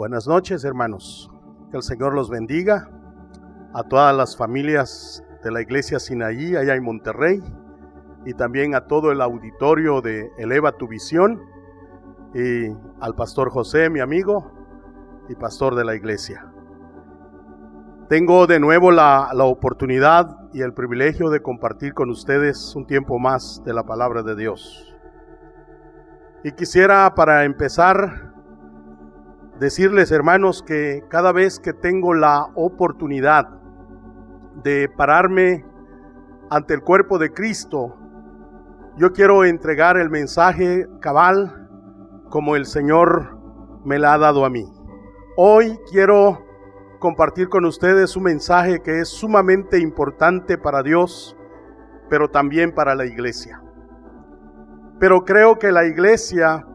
Buenas noches, hermanos. Que el Señor los bendiga a todas las familias de la iglesia Sinaí allá en Monterrey y también a todo el auditorio de Eleva tu Visión y al pastor José, mi amigo y pastor de la iglesia. Tengo de nuevo la, la oportunidad y el privilegio de compartir con ustedes un tiempo más de la palabra de Dios. Y quisiera para empezar decirles, hermanos, que cada vez que tengo la oportunidad de pararme ante el cuerpo de Cristo, yo quiero entregar el mensaje cabal como el Señor me la ha dado a mí. Hoy quiero compartir con ustedes un mensaje que es sumamente importante para Dios, pero también para la iglesia. Pero creo que la iglesia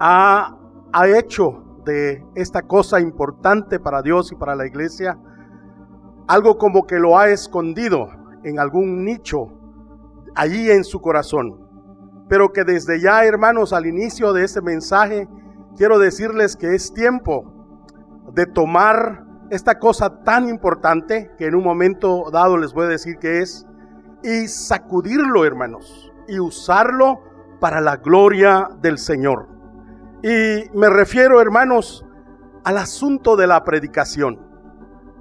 ha, ha hecho de esta cosa importante para Dios y para la iglesia, algo como que lo ha escondido en algún nicho allí en su corazón. Pero que desde ya, hermanos, al inicio de este mensaje, quiero decirles que es tiempo de tomar esta cosa tan importante, que en un momento dado les voy a decir que es, y sacudirlo, hermanos, y usarlo para la gloria del Señor. Y me refiero, hermanos, al asunto de la predicación.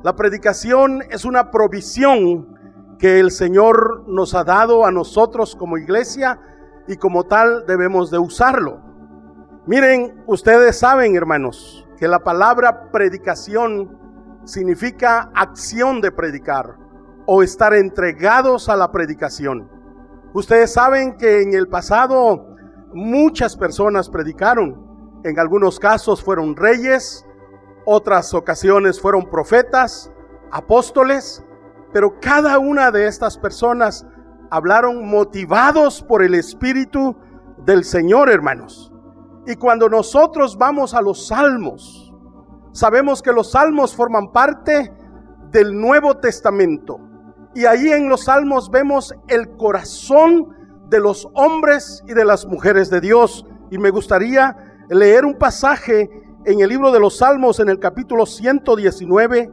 La predicación es una provisión que el Señor nos ha dado a nosotros como iglesia y como tal debemos de usarlo. Miren, ustedes saben, hermanos, que la palabra predicación significa acción de predicar o estar entregados a la predicación. Ustedes saben que en el pasado muchas personas predicaron. En algunos casos fueron reyes, otras ocasiones fueron profetas, apóstoles, pero cada una de estas personas hablaron motivados por el Espíritu del Señor, hermanos. Y cuando nosotros vamos a los salmos, sabemos que los salmos forman parte del Nuevo Testamento. Y ahí en los salmos vemos el corazón de los hombres y de las mujeres de Dios. Y me gustaría leer un pasaje en el libro de los Salmos, en el capítulo 119,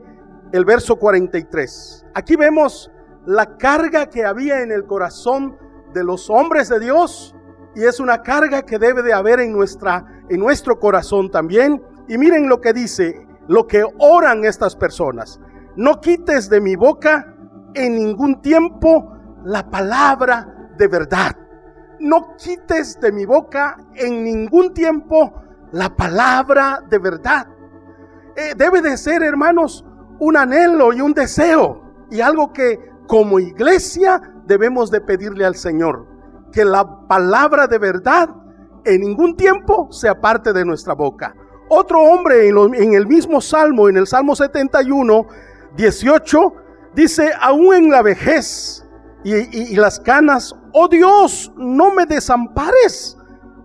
el verso 43. Aquí vemos la carga que había en el corazón de los hombres de Dios y es una carga que debe de haber en, nuestra, en nuestro corazón también. Y miren lo que dice, lo que oran estas personas. No quites de mi boca en ningún tiempo la palabra de verdad no quites de mi boca en ningún tiempo la palabra de verdad. Eh, debe de ser, hermanos, un anhelo y un deseo y algo que como iglesia debemos de pedirle al Señor. Que la palabra de verdad en ningún tiempo sea parte de nuestra boca. Otro hombre en, en el mismo salmo, en el Salmo 71, 18, dice, aún en la vejez y, las canas, oh Dios, no me desampares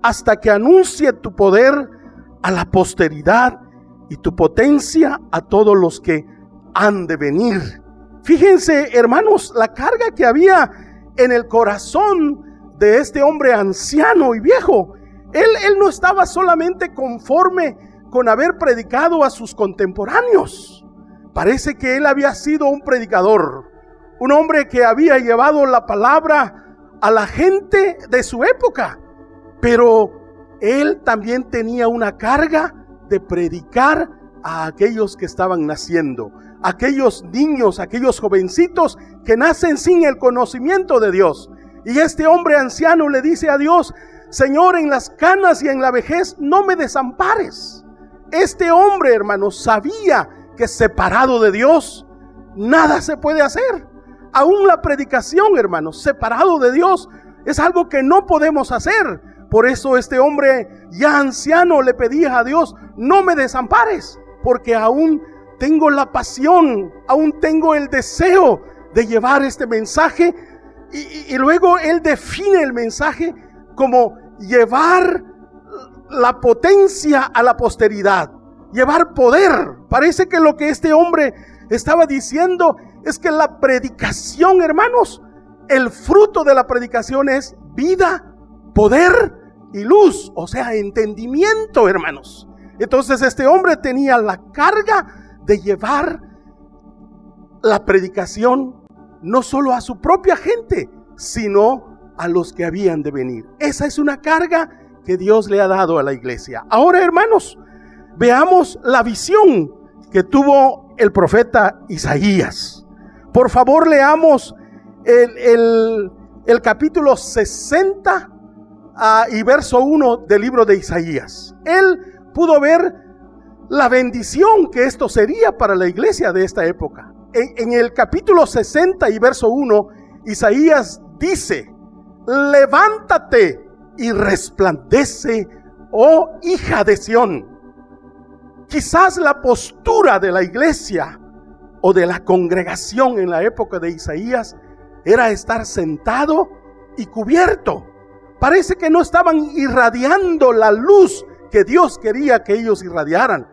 hasta que anuncie tu poder a la posteridad y tu potencia a todos los que han de venir. Fíjense, hermanos, la carga que había en el corazón de este hombre anciano y viejo. Él, él no estaba solamente conforme con haber predicado a sus contemporáneos. Parece que él había sido un predicador un hombre que había llevado la palabra a la gente de su época, pero él también tenía una carga de predicar a aquellos que estaban naciendo, aquellos niños, aquellos jovencitos que nacen sin el conocimiento de Dios. Y este hombre anciano le dice a Dios, Señor, en las canas y en la vejez no me desampares. Este hombre, hermano, sabía que separado de Dios, nada se puede hacer. Aún la predicación, hermanos, separado de Dios, es algo que no podemos hacer. Por eso este hombre ya anciano le pedía a Dios, no me desampares, porque aún tengo la pasión, aún tengo el deseo de llevar este mensaje. Y, y luego él define el mensaje como llevar la potencia a la posteridad, llevar poder. Parece que lo que este hombre estaba diciendo es que la predicación, hermanos, el fruto de la predicación es vida, poder y luz, o sea, entendimiento, hermanos. Entonces este hombre tenía la carga de llevar la predicación no solo a su propia gente, sino a los que habían de venir. Esa es una carga que Dios le ha dado a la iglesia. Ahora, hermanos, veamos la visión que tuvo el profeta Isaías. Por favor, leamos el, capítulo 60 ah, y verso 1 del libro de Isaías. Él pudo ver la bendición que esto sería para la iglesia de esta época. En, en el capítulo 60 y verso 1, Isaías dice, levántate y resplandece, oh hija de Sión. Quizás la postura de la iglesia o de la congregación en la época de Isaías era estar sentado y cubierto. Parece que no estaban irradiando la luz que Dios quería que ellos irradiaran.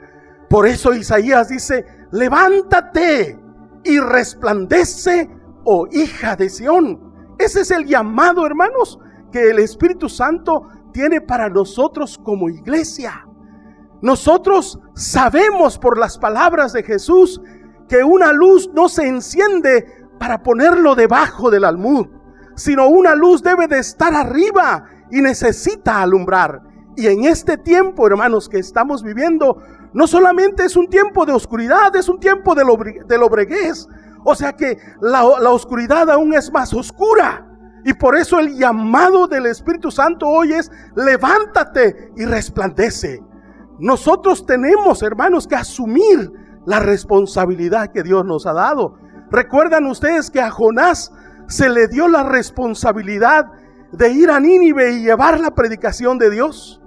Por eso Isaías dice, levántate y resplandece, oh hija de Sión. Ese es el llamado, hermanos, que el Espíritu Santo tiene para nosotros como iglesia. Nosotros sabemos por las palabras de Jesús que una luz no se enciende para ponerlo debajo del almud, sino una luz debe de estar arriba y necesita alumbrar. Y en este tiempo, hermanos, que estamos viviendo, no solamente es un tiempo de oscuridad, es un tiempo de, lobreguez. O sea que la, la oscuridad aún es más oscura. Y por eso el llamado del Espíritu Santo hoy es, levántate y resplandece. Nosotros tenemos, hermanos, que asumir la responsabilidad que Dios nos ha dado. Recuerdan ustedes que a Jonás se le dio la responsabilidad de ir a Nínive y llevar la predicación de Dios.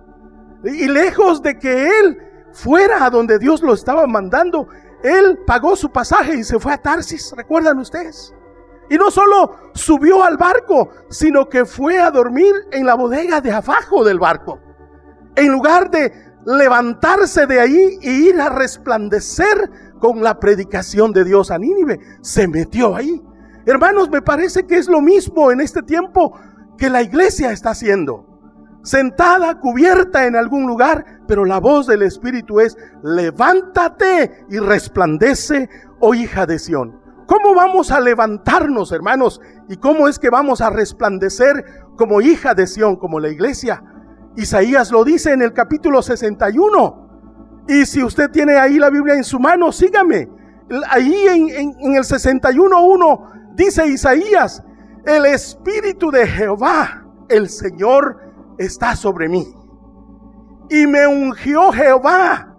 Y lejos de que él fuera a donde Dios lo estaba mandando, él pagó su pasaje y se fue a Tarsis. ¿Recuerdan ustedes? Y no solo subió al barco, sino que fue a dormir en la bodega de abajo del barco. En lugar de levantarse de ahí e ir a resplandecer con la predicación de Dios a Nínive, se metió ahí. Hermanos, me parece que es lo mismo en este tiempo que la iglesia está haciendo. Sentada, cubierta en algún lugar, pero la voz del Espíritu es, levántate y resplandece, oh hija de Sión. ¿Cómo vamos a levantarnos, hermanos? ¿Y cómo es que vamos a resplandecer como hija de Sión, como la iglesia? Isaías lo dice en el capítulo 61. Y si usted tiene ahí la Biblia en su mano, sígame. Ahí en, el 61.1 dice Isaías, el Espíritu de Jehová, el Señor, está sobre mí. Y me ungió Jehová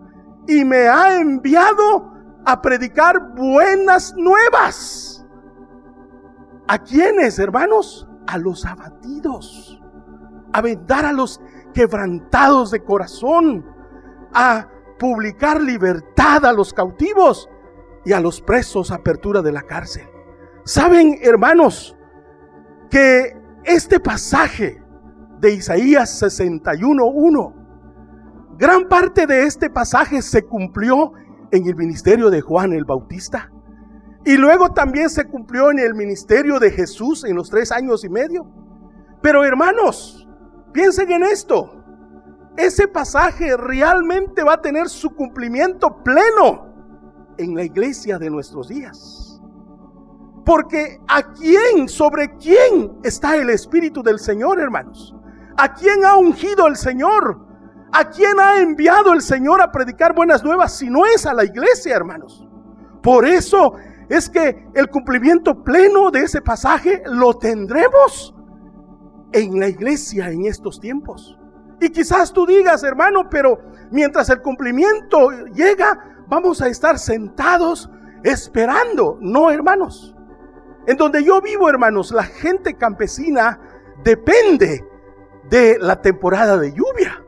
y me ha enviado a predicar buenas nuevas. ¿A quiénes, hermanos? A los abatidos. A vendar a los quebrantados de corazón. A publicar libertad a los cautivos y a los presos apertura de la cárcel. Saben, hermanos, que este pasaje de Isaías 61.1, gran parte de este pasaje se cumplió en el ministerio de Juan el Bautista. Y luego también se cumplió en el ministerio de Jesús en los tres años y medio. Pero hermanos, piensen en esto. Ese pasaje realmente va a tener su cumplimiento pleno en la iglesia de nuestros días. Porque a quién, sobre quién está el Espíritu del Señor, hermanos. ¿A quién ha ungido el Señor? ¿A quién ha enviado el Señor a predicar buenas nuevas si no es a la iglesia, hermanos? Por eso es que el cumplimiento pleno de ese pasaje lo tendremos en la iglesia en estos tiempos. Y quizás tú digas, hermano, pero mientras el cumplimiento llega, vamos a estar sentados esperando. No, hermanos. En donde yo vivo, hermanos, la gente campesina depende de la temporada de lluvia.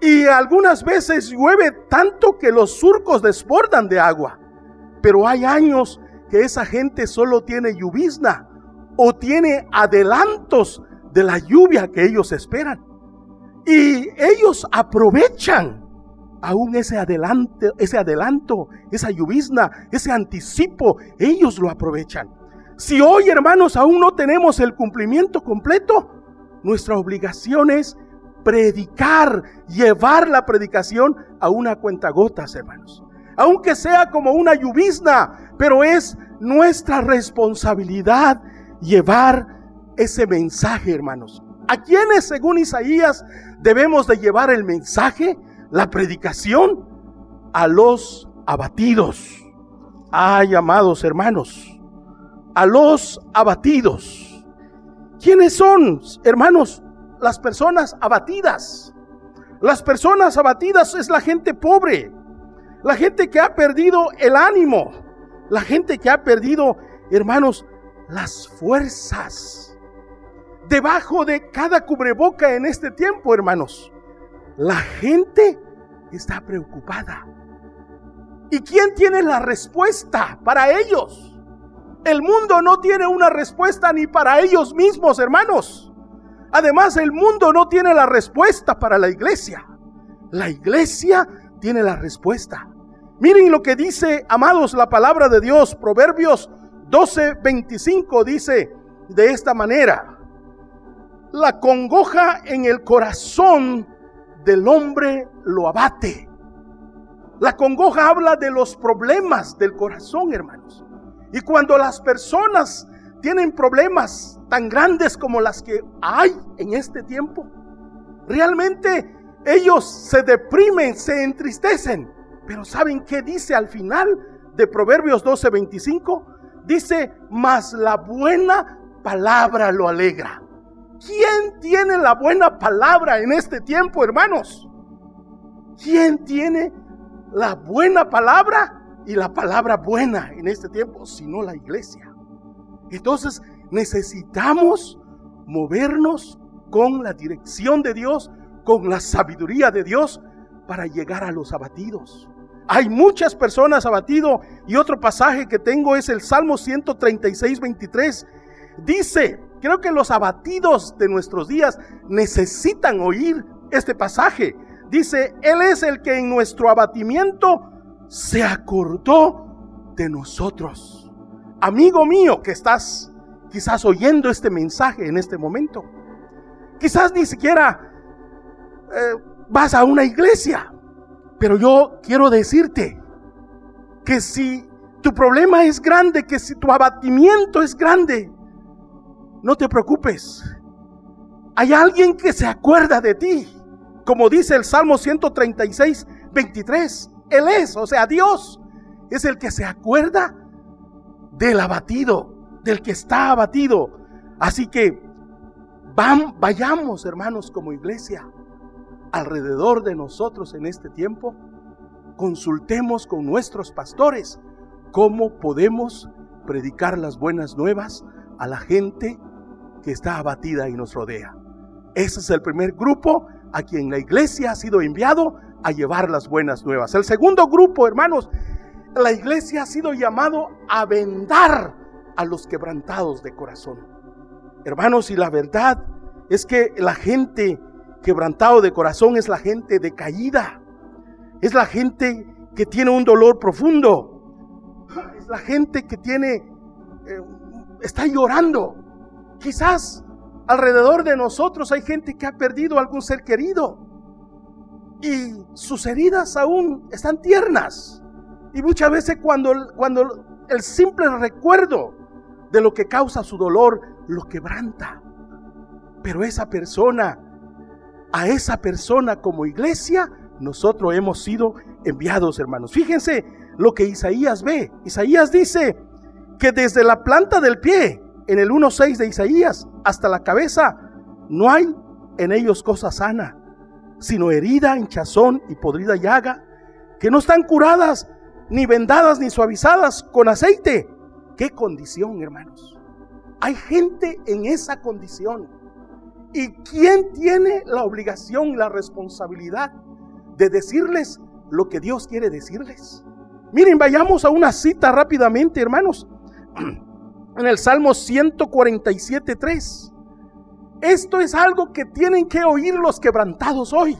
Y algunas veces llueve tanto que los surcos desbordan de agua. Pero hay años que esa gente solo tiene lluvizna o tiene adelantos de la lluvia que ellos esperan. Y ellos aprovechan aún ese adelanto, ese adelanto, esa lluvizna, ese anticipo, ellos lo aprovechan. Si hoy, hermanos, aún no tenemos el cumplimiento completo, nuestra obligación es predicar, llevar la predicación a una cuentagotas, hermanos. Aunque sea como una lluvizna, pero es nuestra responsabilidad llevar ese mensaje, hermanos. ¿A quienes, según Isaías, debemos de llevar el mensaje, la predicación? A los abatidos. Ay, amados hermanos, a los abatidos. ¿Quiénes son, hermanos? Las personas abatidas. Las personas abatidas es la gente pobre, la gente que ha perdido el ánimo, la gente que ha perdido, hermanos, las fuerzas. Debajo de cada cubreboca en este tiempo, hermanos, la gente está preocupada. ¿Y quién tiene la respuesta para ellos? El mundo no tiene una respuesta ni para ellos mismos, hermanos. Además, el mundo no tiene la respuesta para la iglesia. La iglesia tiene la respuesta. Miren lo que dice, amados, la palabra de Dios. Proverbios 12, 25 dice de esta manera. La congoja en el corazón del hombre lo abate. La congoja habla de los problemas del corazón, hermanos. Y cuando las personas tienen problemas tan grandes como las que hay en este tiempo, realmente ellos se deprimen, se entristecen. Pero ¿saben qué dice al final de Proverbios 12:25? Dice, mas la buena palabra lo alegra. ¿Quién tiene la buena palabra en este tiempo, hermanos? ¿Quién tiene la buena palabra y la palabra buena en este tiempo, sino la iglesia. Entonces necesitamos movernos con la dirección de Dios, con la sabiduría de Dios para llegar a los abatidos. Hay muchas personas abatidos y otro pasaje que tengo es el Salmo 136, 23. Dice, creo que los abatidos de nuestros días necesitan oír este pasaje. Dice, Él es el que en nuestro abatimiento se acordó de nosotros. Amigo mío que estás quizás oyendo este mensaje en este momento. Quizás ni siquiera eh, vas a una iglesia. Pero yo quiero decirte que si tu problema es grande, que si tu abatimiento es grande, no te preocupes. Hay alguien que se acuerda de ti. Como dice el Salmo 136, 23. Él es, o sea, Dios es el que se acuerda del abatido, del que está abatido. Así que vayamos, hermanos, como iglesia, alrededor de nosotros en este tiempo, consultemos con nuestros pastores cómo podemos predicar las buenas nuevas a la gente que está abatida y nos rodea. Ese es el primer grupo a quien la iglesia ha sido enviado a llevar las buenas nuevas. El segundo grupo, hermanos, la iglesia ha sido llamado a vendar a los quebrantados de corazón. Hermanos, y la verdad es que la gente quebrantado de corazón es la gente decaída. Es la gente que tiene un dolor profundo. Es la gente que tiene, eh, está llorando. Quizás alrededor de nosotros hay gente que ha perdido algún ser querido y sus heridas aún están tiernas. Y muchas veces cuando, cuando el simple recuerdo de lo que causa su dolor lo quebranta. Pero esa persona, a esa persona como iglesia, nosotros hemos sido enviados, hermanos. Fíjense lo que Isaías ve. Isaías dice que desde la planta del pie, en el 1.6 de Isaías, hasta la cabeza, no hay en ellos cosa sana, sino herida, hinchazón y podrida llaga, que no están curadas, ni vendadas, ni suavizadas con aceite. ¿Qué condición, hermanos? Hay gente en esa condición. ¿Y quién tiene la obligación y la responsabilidad de decirles lo que Dios quiere decirles? Miren, vayamos a una cita rápidamente, hermanos. En el Salmo 147, 3. Esto es algo que tienen que oír los quebrantados hoy.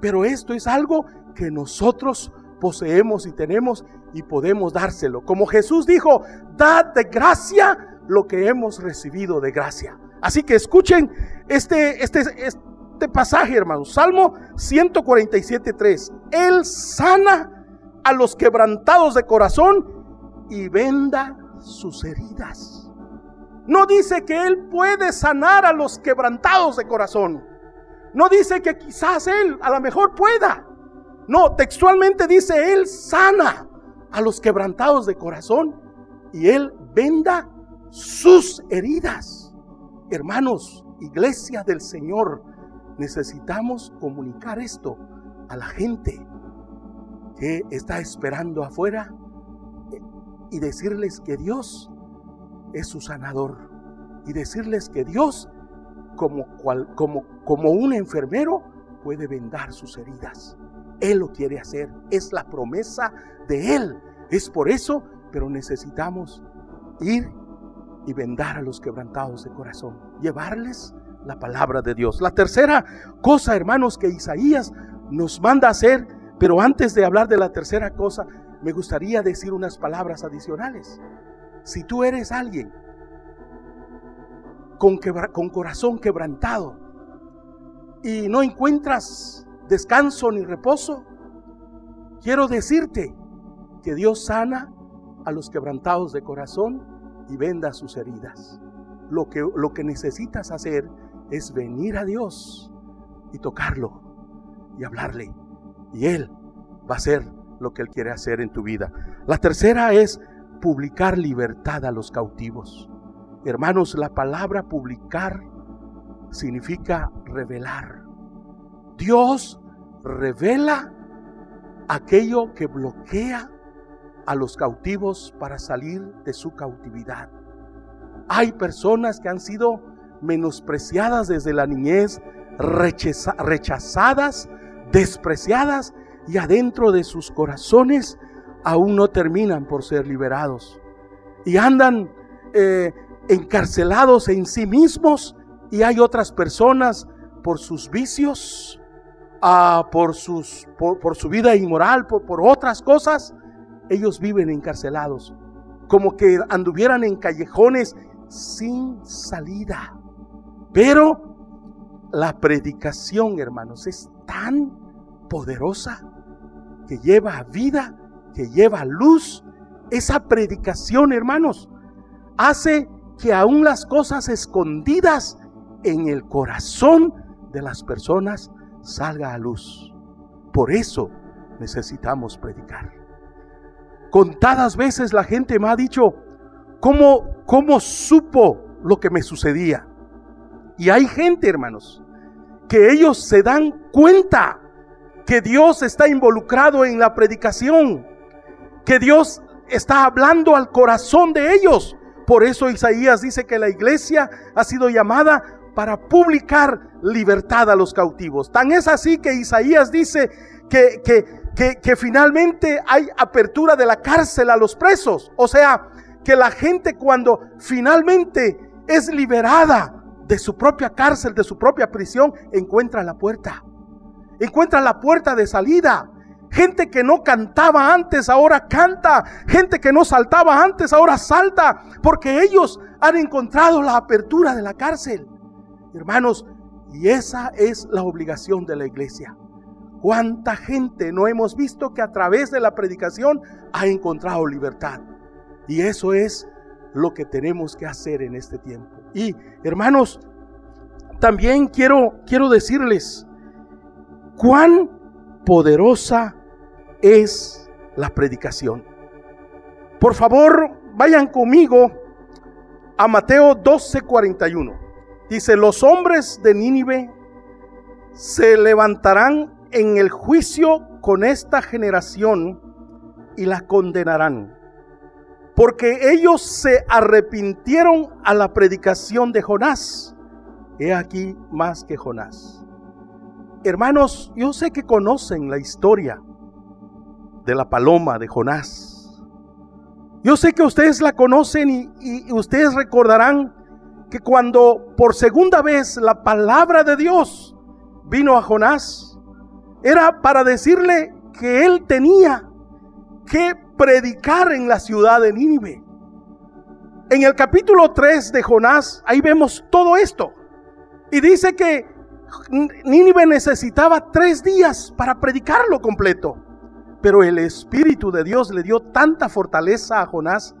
Pero esto es algo que nosotros poseemos y tenemos y podemos dárselo. Como Jesús dijo, dad de gracia lo que hemos recibido de gracia. Así que escuchen este, este, este pasaje, hermanos. Salmo 147.3. Él sana a los quebrantados de corazón y venda sus heridas. No dice que Él puede sanar a los quebrantados de corazón. No dice que quizás Él a lo mejor pueda. No, textualmente dice Él sana a los quebrantados de corazón y Él venda sus heridas. Hermanos, iglesia del Señor, necesitamos comunicar esto a la gente que está esperando afuera y decirles que Dios es su sanador y decirles que Dios como, cual, como, como un enfermero puede vendar sus heridas. Él lo quiere hacer, es la promesa de Él. Es por eso, pero necesitamos ir y vendar a los quebrantados de corazón, llevarles la palabra de Dios. La tercera cosa, hermanos, que Isaías nos manda hacer, pero antes de hablar de la tercera cosa, me gustaría decir unas palabras adicionales. Si tú eres alguien con, corazón quebrantado y no encuentras descanso ni reposo, quiero decirte que Dios sana a los quebrantados de corazón y venda sus heridas. Lo que, lo que necesitas hacer es venir a Dios y tocarlo y hablarle. Y Él va a hacer lo que Él quiere hacer en tu vida. La tercera es publicar libertad a los cautivos. Hermanos, la palabra publicar significa revelar. Dios revela aquello que bloquea a los cautivos para salir de su cautividad. Hay personas que han sido menospreciadas desde la niñez, rechazadas, despreciadas y adentro de sus corazones aún no terminan por ser liberados. Y andan eh, encarcelados en sí mismos y hay otras personas por sus vicios, ah, por, sus, por, su vida inmoral, por, por otras cosas, ellos viven encarcelados, como que anduvieran en callejones sin salida. Pero la predicación, hermanos, es tan poderosa que lleva vida, que lleva luz. Esa predicación, hermanos, hace que aún las cosas escondidas en el corazón de las personas salga a luz. Por eso necesitamos predicar. Contadas veces la gente me ha dicho, ¿cómo, cómo supo lo que me sucedía? Y hay gente, hermanos, que ellos se dan cuenta que Dios está involucrado en la predicación, que Dios está hablando al corazón de ellos. Por eso Isaías dice que la iglesia ha sido llamada para publicar libertad a los cautivos. Tan es así que Isaías dice que, que, que, finalmente hay apertura de la cárcel a los presos. O sea, que la gente cuando finalmente es liberada de su propia cárcel, de su propia prisión, encuentra la puerta. Encuentra la puerta de salida. Gente que no cantaba antes, ahora canta. Gente que no saltaba antes, ahora salta. Porque ellos han encontrado la apertura de la cárcel. Hermanos, y esa es la obligación de la iglesia. ¿Cuánta gente no hemos visto que a través de la predicación ha encontrado libertad? Y eso es lo que tenemos que hacer en este tiempo. Y hermanos, también quiero, quiero decirles cuán poderosa es la predicación. Por favor, vayan conmigo a Mateo 12:41. Dice, los hombres de Nínive se levantarán en el juicio con esta generación y la condenarán, porque ellos se arrepintieron a la predicación de Jonás. He aquí más que Jonás. Hermanos, yo sé que conocen la historia de la paloma de Jonás. Yo sé que ustedes la conocen y, ustedes recordarán que cuando por segunda vez la palabra de Dios vino a Jonás, era para decirle que él tenía que predicar en la ciudad de Nínive. En el capítulo 3 de Jonás, ahí vemos todo esto. Y dice que Nínive necesitaba tres días para predicarlo completo. Pero el Espíritu de Dios le dio tanta fortaleza a Jonás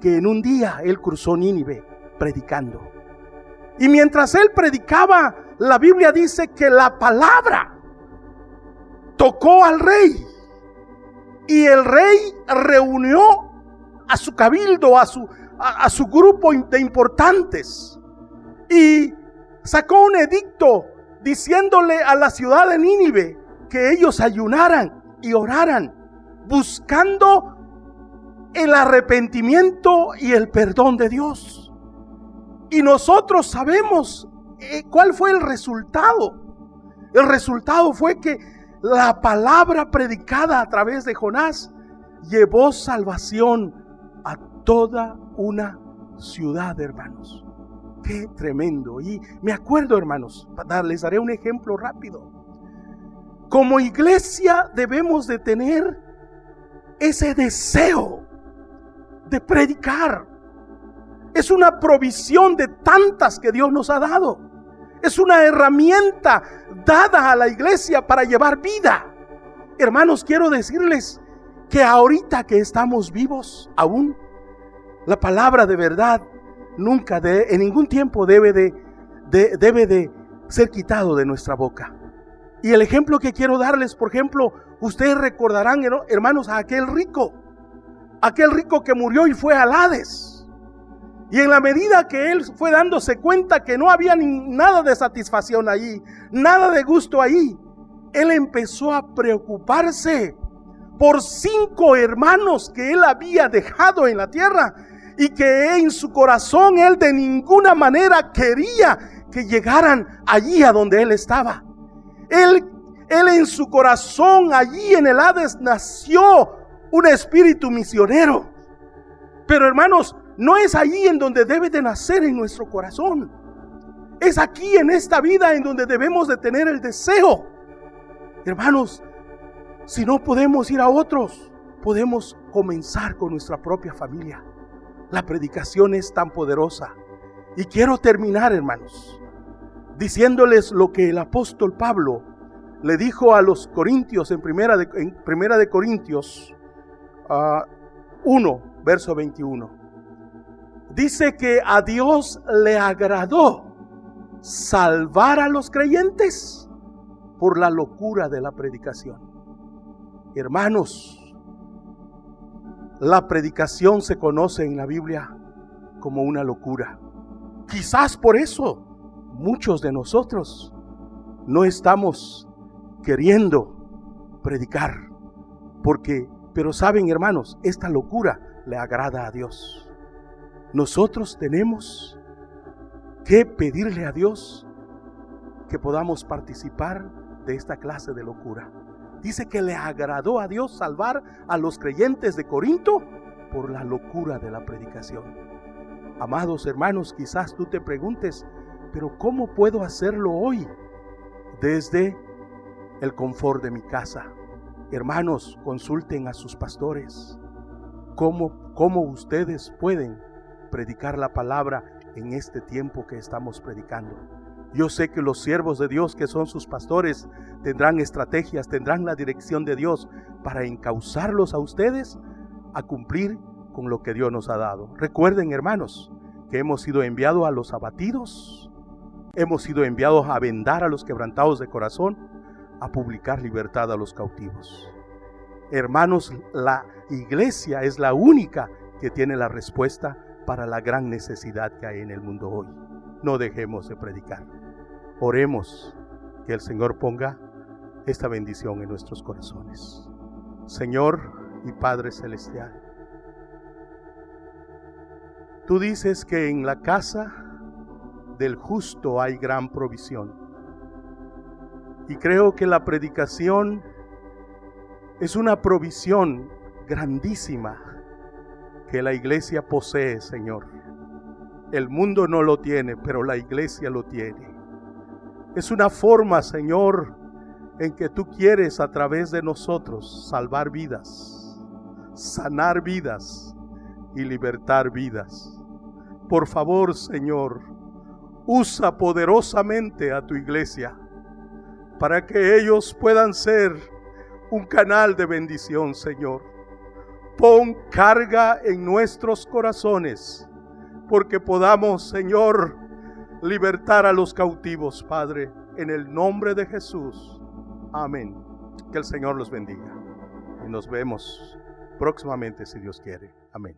que en un día él cruzó Nínive predicando. Y mientras él predicaba, la Biblia dice que la palabra tocó al rey. Y el rey reunió a su cabildo, a su, a, su grupo de importantes. Y sacó un edicto diciéndole a la ciudad de Nínive que ellos ayunaran y oraran, buscando el arrepentimiento y el perdón de Dios. Y nosotros sabemos eh, cuál fue el resultado. El resultado fue que la palabra predicada a través de Jonás llevó salvación a toda una ciudad, hermanos. Qué tremendo. Y me acuerdo, hermanos, les daré un ejemplo rápido. Como iglesia debemos de tener ese deseo de predicar. Es una provisión de tantas que Dios nos ha dado. Es una herramienta dada a la iglesia para llevar vida. Hermanos, quiero decirles que ahorita que estamos vivos aún, la palabra de verdad nunca de, en ningún tiempo debe de, debe de ser quitado de nuestra boca. Y el ejemplo que quiero darles, por ejemplo, ustedes recordarán, hermanos, a aquel rico, aquel rico que murió y fue a Hades. Y en la medida que él fue dándose cuenta que no había nada de satisfacción allí, nada de gusto ahí, él empezó a preocuparse por cinco hermanos que él había dejado en la tierra y que en su corazón él de ninguna manera quería que llegaran allí a donde él estaba. Él, él en su corazón allí en el Hades nació un espíritu misionero. Pero hermanos, no es allí en donde debe de nacer en nuestro corazón. Es aquí en esta vida en donde debemos de tener el deseo. Hermanos, si no podemos ir a otros, podemos comenzar con nuestra propia familia. La predicación es tan poderosa. Y quiero terminar, hermanos, diciéndoles lo que el apóstol Pablo le dijo a los corintios en primera de, en primera de Corintios 1, ah, verso 21 dice que a Dios le agradó salvar a los creyentes por la locura de la predicación. Hermanos, la predicación se conoce en la Biblia como una locura. Quizás por eso muchos de nosotros no estamos queriendo predicar. Porque, pero saben hermanos, esta locura le agrada a Dios nosotros tenemos que pedirle a Dios que podamos participar de esta clase de locura. Dice que le agradó a Dios salvar a los creyentes de Corinto por la locura de la predicación. Amados hermanos, quizás tú te preguntes, pero ¿cómo puedo hacerlo hoy desde el confort de mi casa? Hermanos, consulten a sus pastores. ¿Cómo, cómo ustedes pueden predicar la palabra en este tiempo que estamos predicando. Yo sé que los siervos de Dios que son sus pastores tendrán estrategias, tendrán la dirección de Dios para encauzarlos a ustedes a cumplir con lo que Dios nos ha dado. Recuerden, hermanos, que hemos sido enviados a los abatidos, hemos sido enviados a vendar a los quebrantados de corazón, a publicar libertad a los cautivos. Hermanos, la iglesia es la única que tiene la respuesta para la gran necesidad que hay en el mundo hoy. No dejemos de predicar. Oremos que el Señor ponga esta bendición en nuestros corazones. Señor y Padre Celestial, tú dices que en la casa del justo hay gran provisión. Y creo que la predicación es una provisión grandísima que la iglesia posee, Señor. El mundo no lo tiene, pero la iglesia lo tiene. Es una forma, Señor, en que tú quieres a través de nosotros salvar vidas, sanar vidas y libertar vidas. Por favor, Señor, usa poderosamente a tu iglesia. para que ellos puedan ser un canal de bendición, Señor. Pon carga en nuestros corazones, porque podamos, Señor, libertar a los cautivos, Padre, en el nombre de Jesús. Amén. Que el Señor los bendiga. Y nos vemos próximamente, si Dios quiere. Amén.